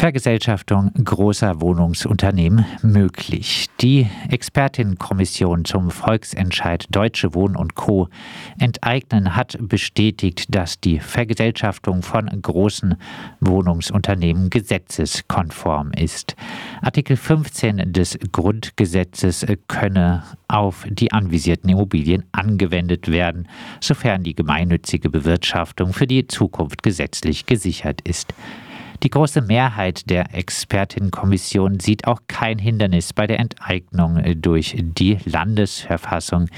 Vergesellschaftung großer Wohnungsunternehmen möglich. Die Expertinnenkommission zum Volksentscheid Deutsche Wohnen und Co. enteignen hat bestätigt, dass die Vergesellschaftung von großen Wohnungsunternehmen gesetzeskonform ist. Artikel 15 des Grundgesetzes könne auf die anvisierten Immobilien angewendet werden, sofern die gemeinnützige Bewirtschaftung für die Zukunft gesetzlich gesichert ist. Die große Mehrheit der Expertinnenkommission sieht auch kein Hindernis bei der Enteignung durch die Landesverfassung.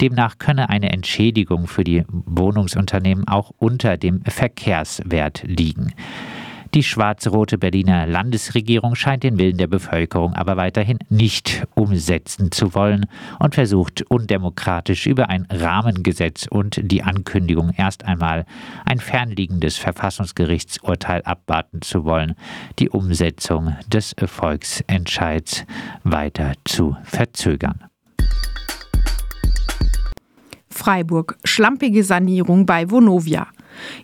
Demnach könne eine Entschädigung für die Wohnungsunternehmen auch unter dem Verkehrswert liegen. Die schwarz-rote Berliner Landesregierung scheint den Willen der Bevölkerung aber weiterhin nicht umsetzen zu wollen und versucht undemokratisch über ein Rahmengesetz und die Ankündigung erst einmal ein fernliegendes Verfassungsgerichtsurteil abwarten zu wollen, die Umsetzung des Volksentscheids weiter zu verzögern. Freiburg. Schlampige Sanierung bei Vonovia.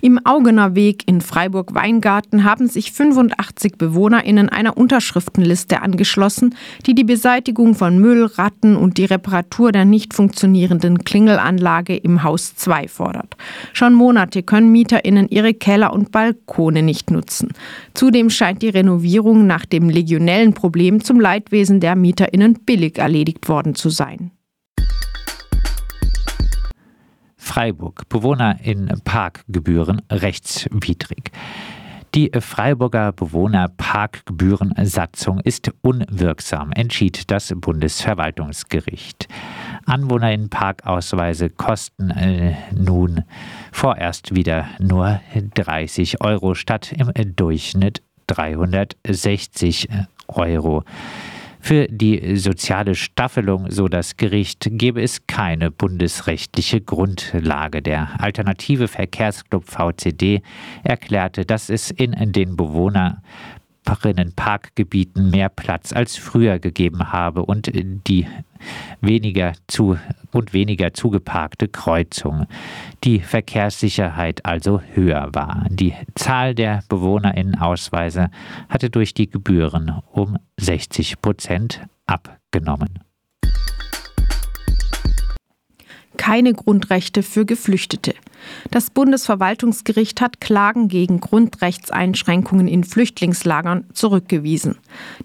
Im Augener Weg in Freiburg-Weingarten haben sich 85 BewohnerInnen einer Unterschriftenliste angeschlossen, die die Beseitigung von Müll, Ratten und die Reparatur der nicht funktionierenden Klingelanlage im Haus 2 fordert. Schon Monate können MieterInnen ihre Keller und Balkone nicht nutzen. Zudem scheint die Renovierung nach dem legionellen Problem zum Leidwesen der MieterInnen billig erledigt worden zu sein. Freiburg. Bewohner in Parkgebühren rechtswidrig. Die Freiburger Bewohnerparkgebührensatzung ist unwirksam, entschied das Bundesverwaltungsgericht. Anwohner in Parkausweise kosten äh, nun vorerst wieder nur 30 Euro statt im Durchschnitt 360 Euro. Für die soziale Staffelung, so das Gericht, gebe es keine bundesrechtliche Grundlage. Der alternative Verkehrsclub VCD erklärte, dass es in den Bewohner Parkgebieten mehr Platz als früher gegeben habe und die weniger zu und weniger zugeparkte Kreuzungen. Die Verkehrssicherheit also höher war. Die Zahl der BewohnerInnenausweise hatte durch die Gebühren um 60 Prozent abgenommen. Keine Grundrechte für Geflüchtete. Das Bundesverwaltungsgericht hat Klagen gegen Grundrechtseinschränkungen in Flüchtlingslagern zurückgewiesen.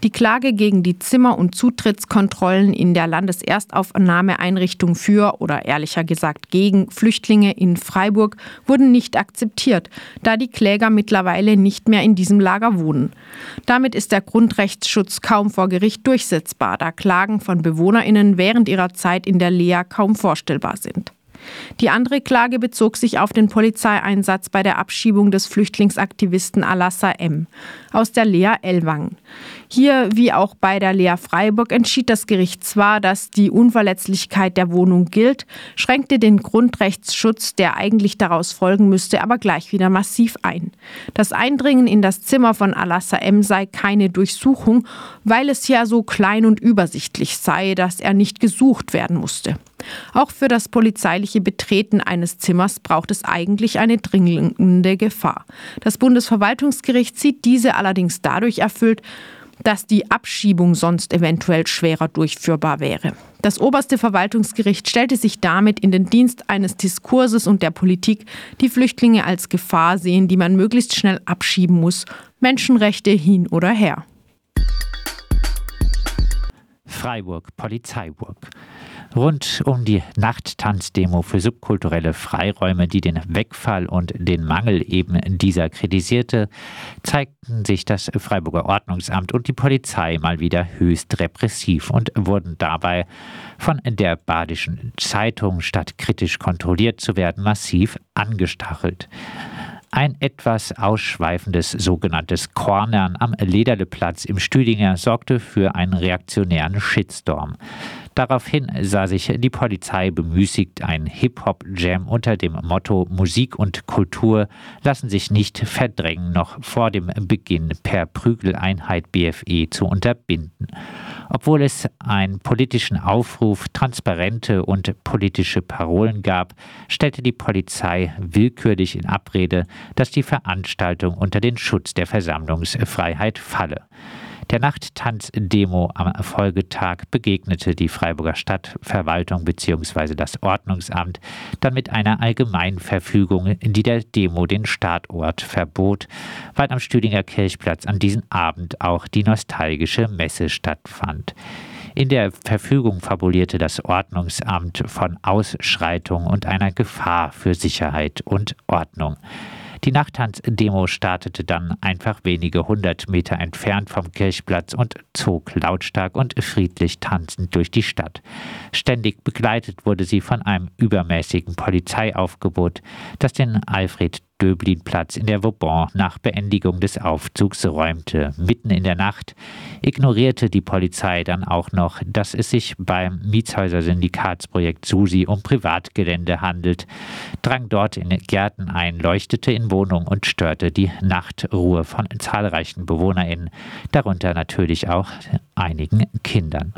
Die Klage gegen die Zimmer- und Zutrittskontrollen in der Landeserstaufnahmeeinrichtung für oder ehrlicher gesagt gegen Flüchtlinge in Freiburg wurden nicht akzeptiert, da die Kläger mittlerweile nicht mehr in diesem Lager wohnen. Damit ist der Grundrechtsschutz kaum vor Gericht durchsetzbar, da Klagen von Bewohnerinnen während ihrer Zeit in der Lea kaum vorstellbar sind. Die andere Klage bezog sich auf den Polizeieinsatz bei der Abschiebung des Flüchtlingsaktivisten Alassa M. aus der Lea Ellwangen. Hier, wie auch bei der Lea Freiburg, entschied das Gericht zwar, dass die Unverletzlichkeit der Wohnung gilt, schränkte den Grundrechtsschutz, der eigentlich daraus folgen müsste, aber gleich wieder massiv ein. Das Eindringen in das Zimmer von Alassa M sei keine Durchsuchung, weil es ja so klein und übersichtlich sei, dass er nicht gesucht werden musste. Auch für das polizeiliche Betreten eines Zimmers braucht es eigentlich eine dringende Gefahr. Das Bundesverwaltungsgericht sieht diese allerdings dadurch erfüllt, dass die Abschiebung sonst eventuell schwerer durchführbar wäre. Das oberste Verwaltungsgericht stellte sich damit in den Dienst eines Diskurses und der Politik, die Flüchtlinge als Gefahr sehen, die man möglichst schnell abschieben muss, Menschenrechte hin oder her. Freiburg, Polizeiburg rund um die Nachttanzdemo für subkulturelle Freiräume, die den Wegfall und den Mangel eben dieser kritisierte, zeigten sich das Freiburger Ordnungsamt und die Polizei mal wieder höchst repressiv und wurden dabei von der Badischen Zeitung, statt kritisch kontrolliert zu werden, massiv angestachelt. Ein etwas ausschweifendes sogenanntes Cornern am Lederleplatz im Stüdinger sorgte für einen reaktionären Shitstorm. Daraufhin sah sich die Polizei bemüßigt, ein Hip-Hop-Jam unter dem Motto Musik und Kultur lassen sich nicht verdrängen, noch vor dem Beginn per Prügeleinheit BFE zu unterbinden. Obwohl es einen politischen Aufruf, transparente und politische Parolen gab, stellte die Polizei willkürlich in Abrede, dass die Veranstaltung unter den Schutz der Versammlungsfreiheit falle. Der Nachttanzdemo am Folgetag begegnete die Freiburger Stadtverwaltung bzw. das Ordnungsamt dann mit einer Allgemeinverfügung, die der Demo den Startort verbot, weil am Stüdinger Kirchplatz an diesem Abend auch die nostalgische Messe stattfand. In der Verfügung fabulierte das Ordnungsamt von Ausschreitung und einer Gefahr für Sicherheit und Ordnung. Die Nachttanzdemo startete dann einfach wenige hundert Meter entfernt vom Kirchplatz und zog lautstark und friedlich tanzend durch die Stadt. Ständig begleitet wurde sie von einem übermäßigen Polizeiaufgebot, das den Alfred Döblin-Platz in der Vauban nach Beendigung des Aufzugs räumte. Mitten in der Nacht ignorierte die Polizei dann auch noch, dass es sich beim Mietshäuser-Syndikatsprojekt SUSI um Privatgelände handelt, drang dort in Gärten ein, leuchtete in Wohnungen und störte die Nachtruhe von zahlreichen BewohnerInnen, darunter natürlich auch einigen Kindern.